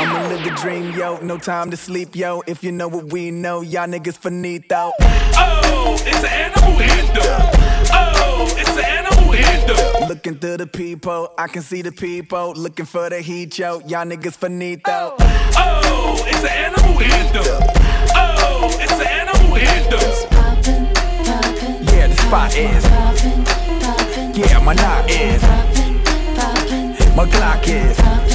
I'ma live the dream, yo. No time to sleep, yo. If you know what we know, y'all niggas finito. Oh, it's an animal anthem. Oh, it's an animal anthem. Looking through the people, I can see the people. Looking for the heat, yo. Y'all niggas finito. Oh, it's an animal anthem. Oh, it's an animal anthem. Yeah, the spot is. Yeah, my knock is. My Glock is.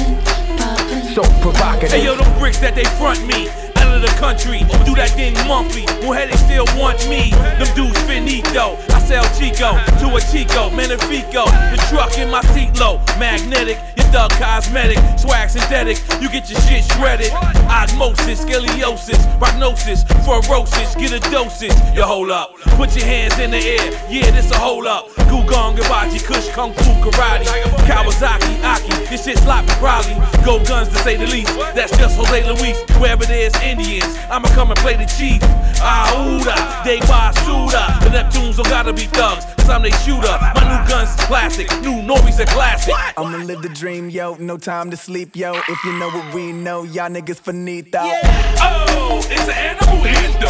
So provocative. Hey yo, them bricks that they front me out of the country. Do that thing monthly. More headaches still want me. Them dudes finito. I sell Chico to a Chico, Magnifico. The truck in my seat low, magnetic. Thug cosmetic, swag synthetic. You get your shit shredded. Osmosis, scoliosis, prognosis, fluorosis. Get a dosage. You hold up. Put your hands in the air. Yeah, this a hold up. Gugong, Gabachi, Kush, Kung Fu, Karate. Kawasaki, Aki. This shit sloppy, probably. Go guns to say the least. That's just Jose Luis. Wherever there's Indians, I'ma come and play the chief. Ah, Aouda, they Basuda. The Neptunes don't gotta be thugs, cause I'm they shooter. My new gun's classic, new Nori's a classic. I'ma live the dream, yo. No time to sleep, yo. If you know what we know, y'all niggas finito. Oh, it's an animal anthem.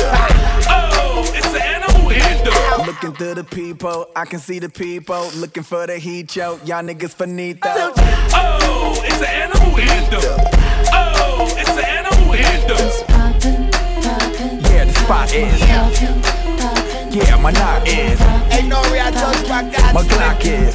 Oh, it's an animal anthem. Looking through the people, I can see the people. Looking for the heat, yo. Y'all niggas finito. Oh, it's an animal anthem. Oh, it's an animal anthem. Yeah, the spot is. Yeah, my knock is. Hey, Nori, I told you I got My. Glock is.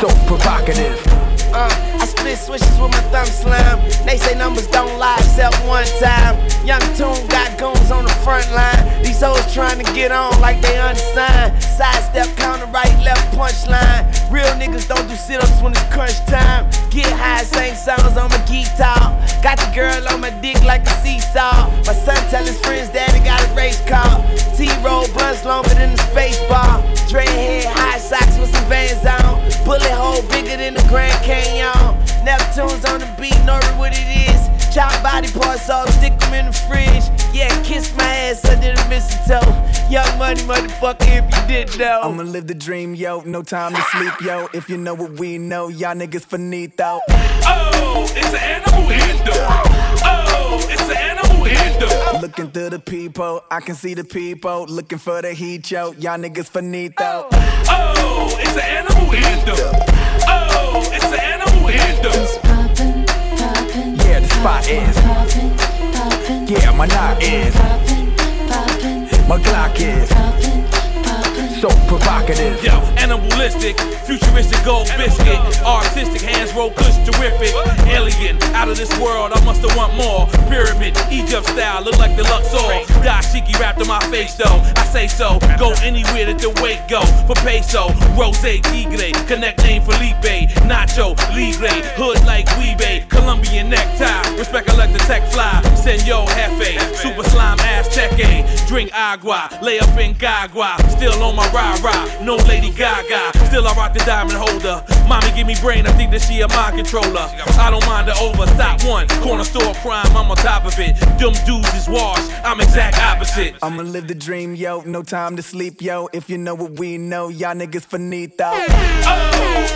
So provocative. Uh, I split switches with my thumb slam. They say numbers don't lie except one time. Young Toon got goons on the front line. These hoes trying to get on like they unsigned. Sidestep, counter right, left punchline. Real niggas don't do sit ups when it's crunch time. Get high, sing songs on my guitar. Got the girl on my dick like a seesaw. My son tell his friends daddy got a race car. T roll blunts longer than the space bar. Dread head, high socks with some vans on. Bullet hole bigger than the Grand Canyon. Neptune's on the beat, know what it is. Chop body parts off, stick them in the fridge. Yeah, kiss my ass under the mistletoe. Young money, motherfucker, if you didn't know. I'ma live the dream, yo. No time to sleep, yo. If you know what we know, y'all niggas finito. Oh, it's an animal anthem. Oh, it's an animal. Looking through the people, I can see the people. Looking for the heat, yo. Y'all niggas finito. Oh, it's an animal anthem. Oh, it's an animal anthem. Yeah, the spot is. Poppin', poppin', Yeah, my knock is. Poppin', poppin', My Glock is. So provocative. Yo, animalistic, futuristic gold biscuit, artistic hands roll kush terrific, alien, out of this world. I must have want more. Pyramid, Egypt style, look like the Luxor. Dashiki wrapped on my face though. I say so. Go anywhere that the weight go. For peso, rose tigre, connect name Felipe, Nacho Libre, hood like Wee-Bey, Colombian necktie. Respect let the tech fly. Senor Jefe, super slime ass Aztec. Drink agua, lay up in Gagua. Still on my rah rah, no Lady Gaga. Still I rock the diamond holder. Mommy give me brain, I think that she a mind controller. I don't mind the over. Stop one, corner store crime, I'm on top of it. Them dudes is washed, I'm exact opposite. I'ma live the dream, yo. No time to sleep, yo. If you know what we know, y'all niggas finito. Oh,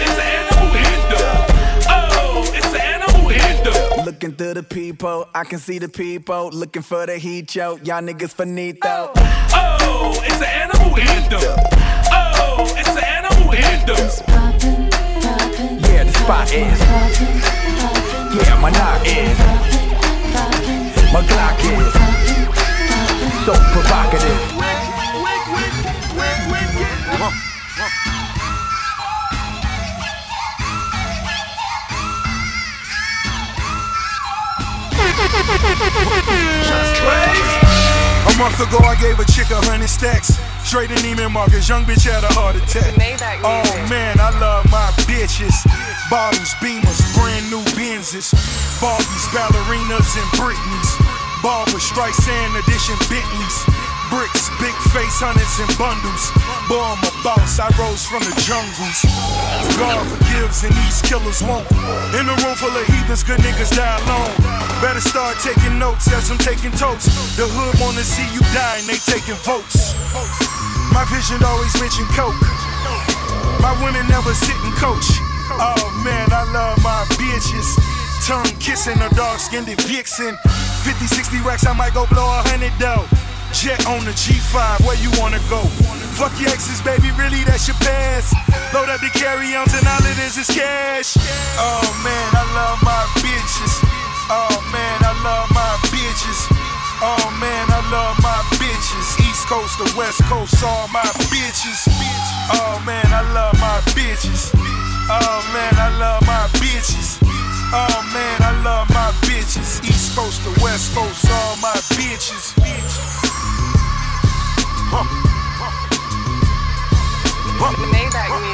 it's an animal anthem. Oh, it's an animal anthem. Looking through the people, I can see the people. Looking for the heat, yo. Y'all niggas finito. Oh, it's an animal anthem. Oh, it's an animal anthem. Yeah, the spot is. Yeah, my knock is. My Glock is. So provocative. A month ago, I gave a chick a hundred stacks. Straight in Neiman Marcus, young bitch had a heart attack. Oh man, I love my bitches. Bottles, beamers, brand new Benzes. Barbies, ballerinas, and Britneys. Barbra, Streisand edition Bentleys. Bricks, big face, hundreds and bundles. Boy, I'm a boss, I rose from the jungles. God forgives and these killers won't. In a room full of heathens, good niggas die alone. Better start taking notes as I'm taking totes. The hood wanna see you die and they taking votes. My vision always mention coke. My women never sit and coach. Oh man, I love my bitches. tongue kissing a dark skinned vixen. 50, 60 racks, I might go blow a hundred though. Jet on the G5, where you wanna go? Fuck your exes, baby, really that's your past. Load up the carry-ons and all it is is cash. Oh man, I love my bitches. Oh man, I love my bitches. Oh man, I love my bitches. East Coast to West Coast, all my bitches. Oh man, I love my bitches. Oh man, I love my bitches. Oh man, I love my bitches. East Coast to West Coast, all my bitches. Huh. Huh. Huh.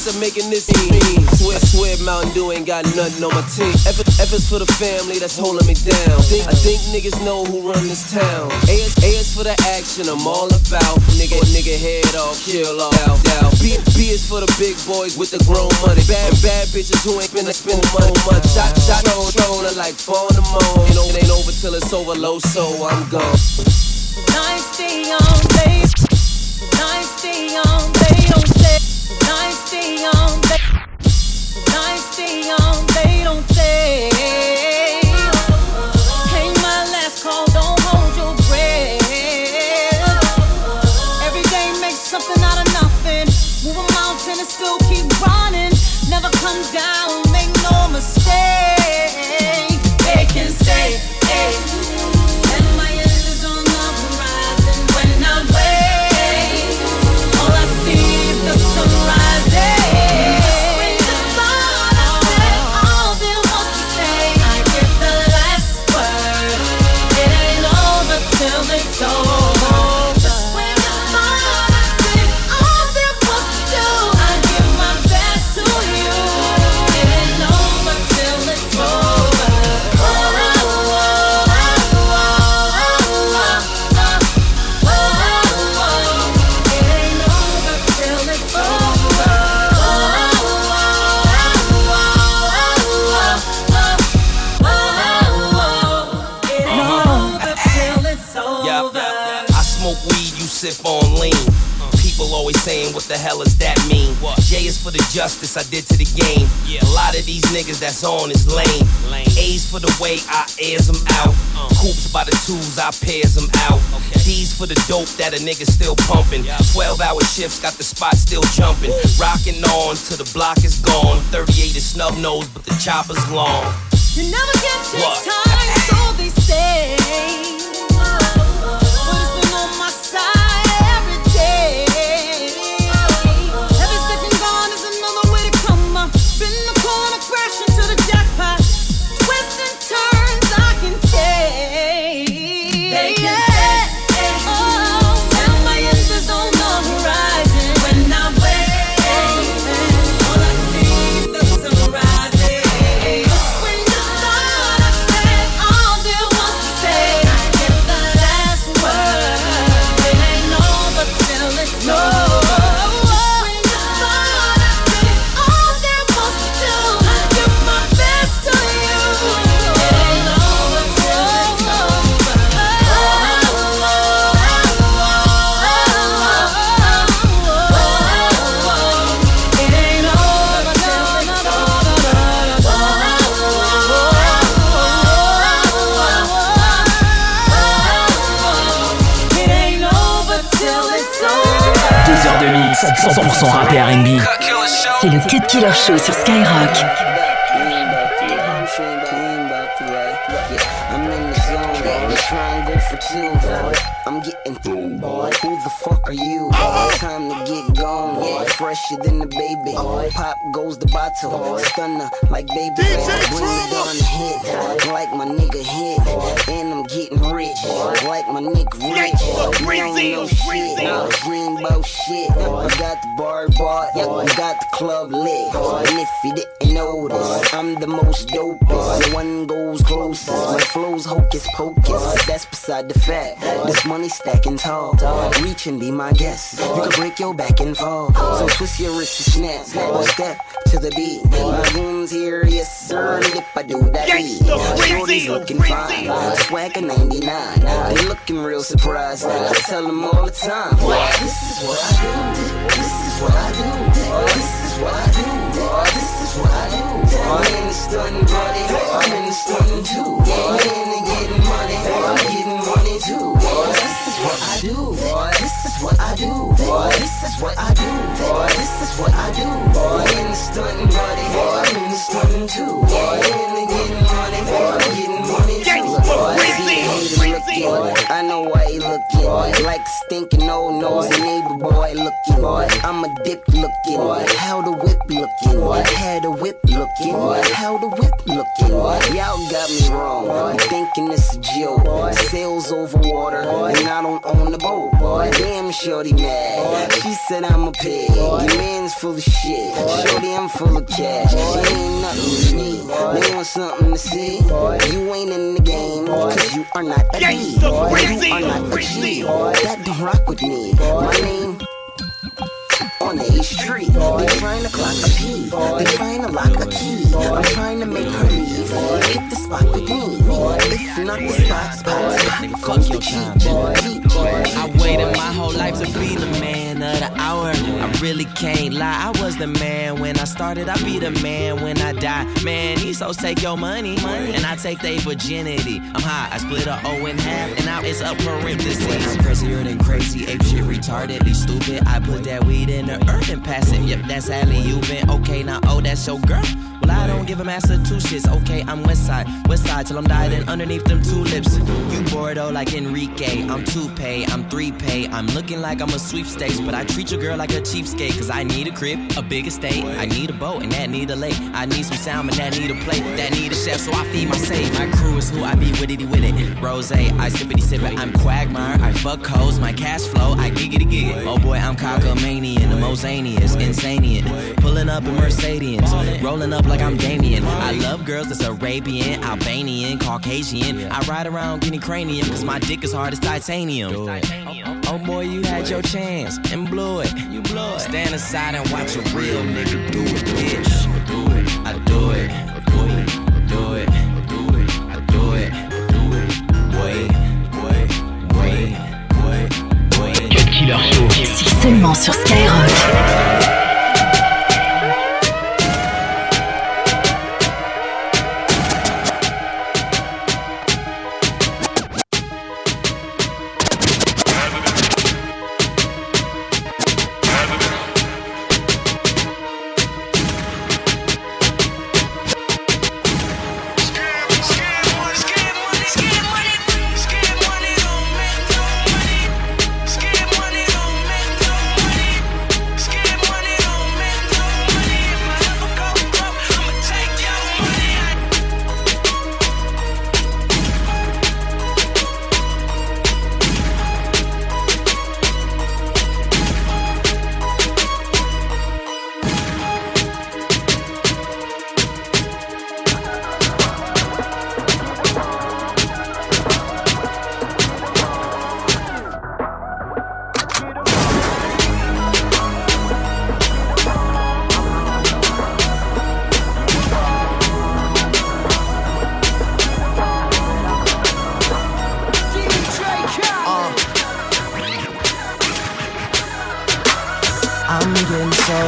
Best at making this scene. Swear, swear, Mountain Dew ain't got nothing on my team. Effort, efforts for the family that's holding me down. Think, I think niggas know who run this town. A is, for the action, I'm all about. Nigga, nigga head off, kill down, down. B, B is for the big boys with the grown money. Bad, bad bitches who ain't finna spend money much. Shot, shot, roll, roller like in the morning. Ain't over, ain't over till it's over, low, so I'm gone. Nice day on, babe. Nice day on, they oh. Nice day on, babe. Nice day on, they don't say. Sip on lean. People always saying, what the hell does that mean? J is for the justice I did to the game. Yeah. A lot of these niggas that's on is lame. A's for the way I airs them out. Coops by the twos, I pairs them out. D's for the dope that a nigga still pumping. 12 hour shifts got the spot still jumping. Rocking on till the block is gone. 38 is snub nose, but the chopper's long. You never get this What? time, so they say. Mix, 100% rap et R&B. C'est le Cut Killer Show sur Skyrock. I'm in the zone, baby, try and go for two. I'm getting through, boy. Who the fuck are you? Time to get gone, yeah. Fresher than the baby. Pop goes the bottle, stunner like baby. Bring it on the hit, like my nigga hit. And I'm getting rich, like my nigga rich. We don't know shit, nah, green about shit. I got the bar bought, I got the club lit. And if you didn't notice, I'm the most dopest. No one goes closest. My flow's hocus pocus, that's beside the fact. This money stacking tall. Reach and be my guest. You can break your back and fall. So twist your wrist and snap. Or step to the beat. My goons here, yes sir. And if I do that beat, shorty's looking fine. Swagger 99. They looking real surprised. I tell them all the time. This is what I do. This is what I do. This is what I do. This is what I do. I'm in the stunning body. I'm in the stunning too. I'm in the getting money. I'm getting money too. This is what I do. This is what I do. This is what I do. This is what I do. I'm in the stunning body. I'm in the stunning too. I'm in the getting money. I'm getting money too. I know why he looking like stinking old nose neighbor boy looking. I'm a dip looking. How the whip looking? Had a whip looking. How the whip looking? Y'all got me wrong. You thinking it's a joke? Sails over water and I don't own the boat. boy. Damn, shorty mad. She said I'm a pig. Your man's full of shit. Shorty, I'm full of cash. She ain't nothing to me. They want something to see. You ain't in the game. Cause you are not a D. You are not a G. That don't rock with me. My name on the A Street. They trying to clock a P. They trying to lock a key. I'm trying to make her leave. Hit the spot with me. If not the spot, spot, spot. Fuck your time. I waited my whole life to be the man of the hour. I really can't lie. I was the man when I started. I be the man when I die. Man, these hoes take your money, and I take their virginity. I'm high. I split a O in half, and now it's a parenthesis. I'm crazier than crazy, ape shit, retardedly stupid. I put that weed in the earth and pass it. Yep, that's Allie. You been okay now? Oh, that's your girl. Well, I don't give a master two shits. Okay, I'm West Side, West Side till I'm dying underneath them tulips. You Bordeaux like Enrique. I'm two pay, I'm three pay. I'm looking like I'm a sweepstakes, but I treat your girl like a cheapskate. Cause I need a crib, a big estate. I need a boat, and that need a lake. I need some salmon, that need a plate. That need a chef, so I feed my safe. My crew is who I be with it, with it. Rose, I sippity sip it. I'm Quagmire, I fuck hoes, my cash flow, I giggity gig it. Oh boy, I'm cockamanian, the Mosanius, insanian. Pulling up in Mercedes, rolling up like I'm Damien. I love girls that's Arabian, Albanian, Caucasian. I ride around getting cranium, cause my dick is hard as titanium. Oh, oh boy, you had your chance and blew it. You blew it. Stand aside and watch a real nigga do it, bitch. Do it. I do it. Do it. Do it. Do it. I do it. Do it. Wait. Wait. Wait. Wait. Wait. Cut Killer Show. C'est seulement sur Skyrock.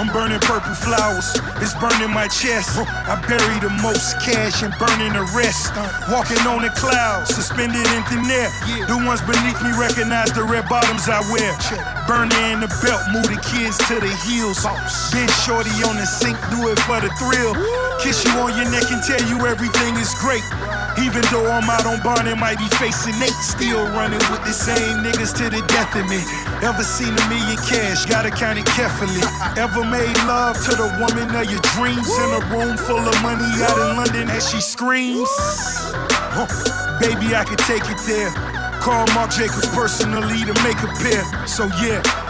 I'm burning purple flowers, it's burning my chest. I bury the most cash and burning the rest. Walking on the clouds, suspended in thin air. The ones beneath me recognize the red bottoms I wear. Burning in the belt, move the kids to the heels. Been shorty on the sink, do it for the thrill. Kiss you on your neck and tell you everything is great. Even though I'm out on bond and might be facing eight, still running with the same niggas to the death of me. Ever seen a million cash? Gotta count it carefully. Ever made love to the woman of your dreams in a room full of money out in London as she screams? Huh. Baby, I could take it there. Call Marc Jacobs personally to make a pair. So yeah.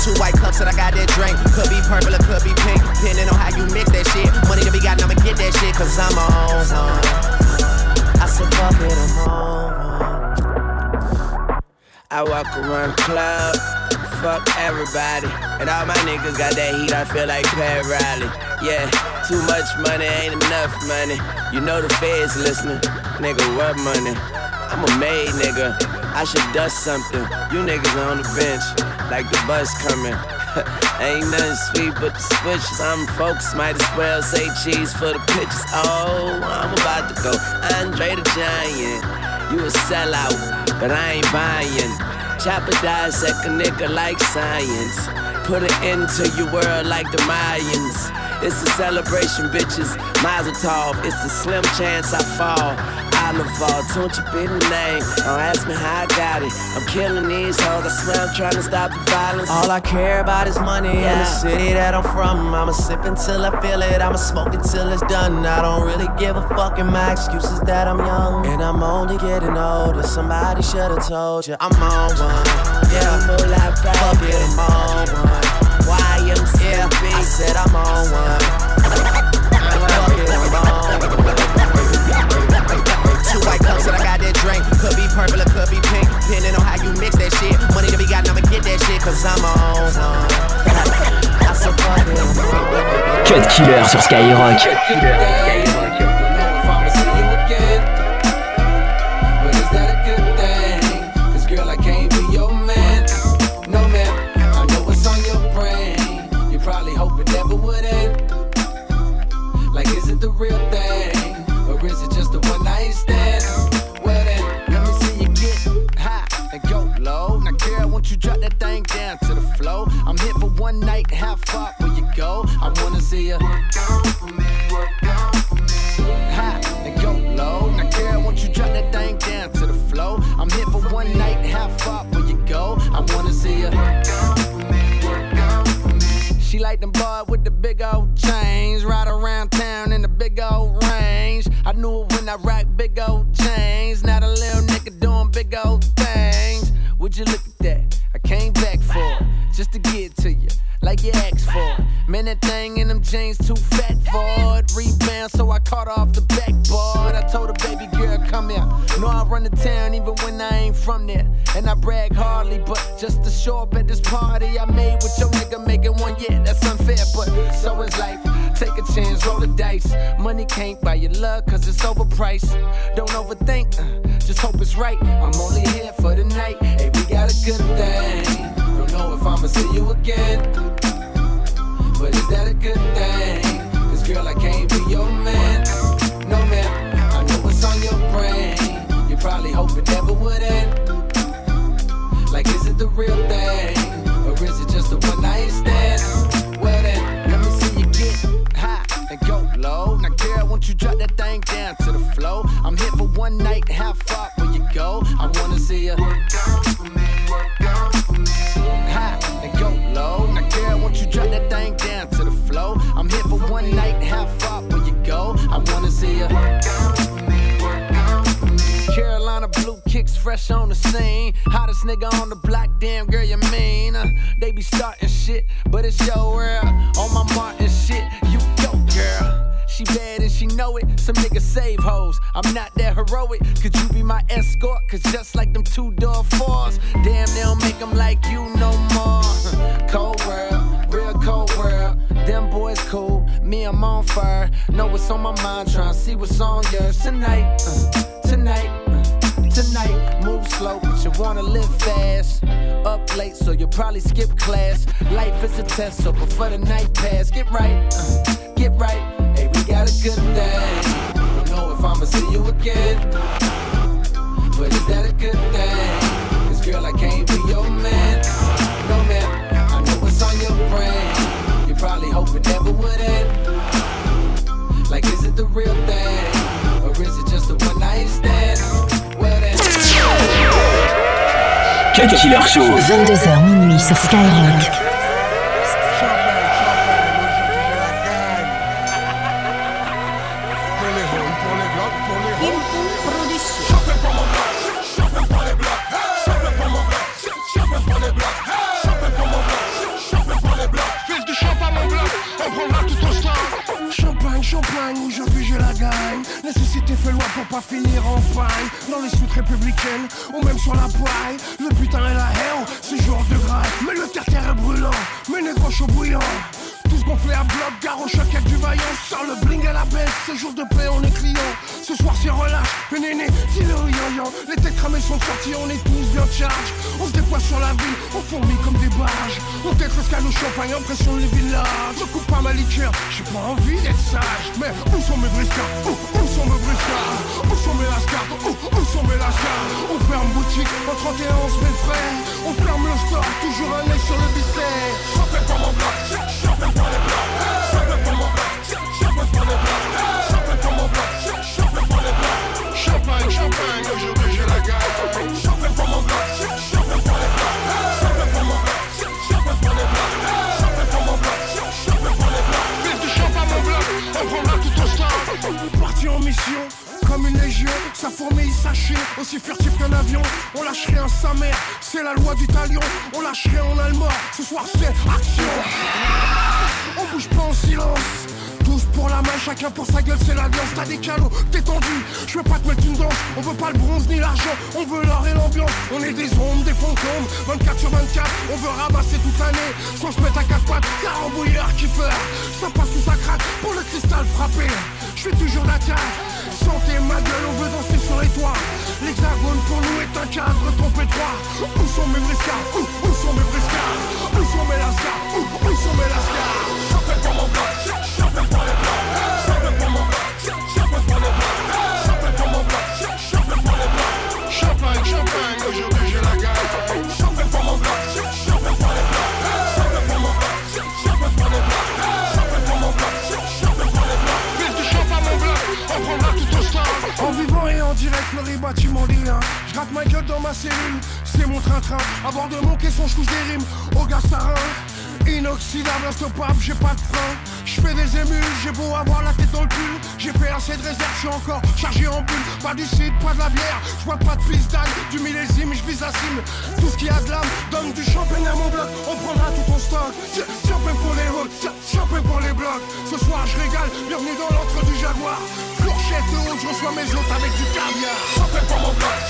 Two white cups and I got that drink. Could be purple or could be pink. Depending on how you mix that shit. Money to be got, I'ma get that shit, cause I'm on one. I said, fuck it, I'm on one. I walk around the club, fuck everybody. And all my niggas got that heat, I feel like Pat Riley. Yeah, too much money ain't enough money. You know the feds listening. Nigga, what money? I'm a made nigga. I should dust something. You niggas on the bench, like the bus coming. Ain't nothing sweet but the switches. I'm focused, might as well say cheese for the pictures. Oh, I'm about to go. Andre the Giant. You a sellout, but I ain't buying. Chopper dissect a nigga like science. Put it into your world like the Mayans. It's a celebration, bitches. Mazel tov. It's a slim chance I fall. Oliver, don't you be the name. Don't ask me how I got it. I'm killing these hoes. I swear I'm trying to stop the violence. All I care about is money yeah. and the city that I'm from. I'ma sip until I feel it. I'ma smoke until it's done. I don't really give a fuck, and my excuse is that I'm young. And I'm only getting older. Somebody should've told you I'm on one. Yeah, Sur Skyrock. go. I wanna see ya. work out for me, work out for me. Ha, and go low. Now, girl, won't you drop that thing down to the flow? I'm here for one night, how far will you go? I wanna see ya. work out for me, work out for me. She like them boy with the big old chains, ride around town in the big old range. I knew it when I rocked big old chains. Not a little nigga doing big old things. Would you look at that? I came back for it, just to get to you, like you asked for. Man, that thing in them jeans too fat for it. Rebound, so I caught her off the backboard. I told her, baby girl, come here. Know I run the town even when I ain't from there. And I brag hardly, but just to show up at this party I made with your nigga making one. Yeah, that's unfair, but so is life. Take a chance, roll the dice. Money can't buy your love, cause it's overpriced. Don't overthink, uh, just hope it's right. I'm only here for the night. Hey, we got a good thing. Don't know if I'ma see you again. But is that a good thing? Cause girl, I can't be your man. No man, I know what's on your brain. You probably hope it never would end. Like, is it the real thing? Or is it just a one night stand? Well then, let me see you get high and go low. Now, girl, won't you drop that thing down to the flow? I'm here for one night, how far will you go? I wanna see you me. Carolina blue kicks fresh on the scene. Hottest nigga on the block, damn girl, you mean? Uh, they be starting shit, but it's your world. On my Martin shit, you go, girl. She bad and she know it. Some niggas save hoes. I'm not that heroic. Could you be my escort? Cause just like them two door fours, damn, they don't make them like you I'm on fire. Know what's on my mind, tryna see what's on yours tonight. uh, tonight. uh, Tonight, move slow, but you wanna live fast. Up late, so you'll probably skip class. Life is a test, so before the night pass, get right, uh, get right. Hey, we got a good thing. Don't know if I'ma see you again, Cut Killer Show. 22h minuit sur Skyrock. Champagne aujourd'hui je la gagne. Nécessité fait loi pour pas finir en faille. Dans les suites républicaines, ou même sur la paille. Négro chaud à bloc, gare au choc du vaillant. Sors le bling à la baisse, c'est jour de paix, on est client. Ce soir c'est relâche, mais néné, dis le yo Les têtes cramées sont sorties, on est tous bien charge. On se déploie sur la ville, on fourmille comme des barrages. On tête l'escale au champagne, impression les villages. Je coupe pas ma liqueur, j'ai pas envie d'être sage. Mais où sont mes briscards où, où sont mes briscards Où sont mes lascars? Où, où sont mes lascars? On ferme boutique, en 31 on se frais. On ferme le store, toujours un œil sur le bicep. Champagne pour mon bloc, champagne pour les blocs. Aussi furtif qu'un avion. On lâcherait un sa mère, c'est la loi du talion. On lâcherait en allemand, ce soir c'est action. On bouge pas en silence. Tous pour la main, chacun pour sa gueule, c'est l'alliance. T'as des calots, t'es tendu. Je veux pas te mettre une danse. On veut pas le bronze ni l'argent. On veut l'or et l'ambiance. On est des ombres, des fantômes. 24 sur 24, on veut ramasser toute l'année. Sans se mettre à quatre pattes, carambouilleur, kiffeur. Ça passe sous sa craque pour le cristal frappé. Je fais toujours la taille. Santé, ma gueule, on veut danser sur les toits. L'hexagone pour nous est un cadre trompé droit. Où sont mes briscards où, où sont mes briscards Où sont mes lascars? Où, où sont mes lascars? Mon train-train. De mon caisson, je des rimes au gastarin. Inoxydable, instoppable, j'ai pas de frein. Je fais des émules, j'ai beau avoir la tête dans le pull. J'ai fait assez de réserve, je suis encore chargé en bulle. Pas du cidre, pas de la bière, je pas de pisse d'âne, du millésime, je vise la cime. Tout ce qui a de l'âme, donne du champagne à mon bloc, on prendra tout ton stock. Ch- Champagne pour les ch- champagne pour les blocs. Ce soir je régale, bienvenue dans l'entre du jaguar. Fourchette haute, je reçois mes hôtes avec du caviar. Champagne pour mon bloc,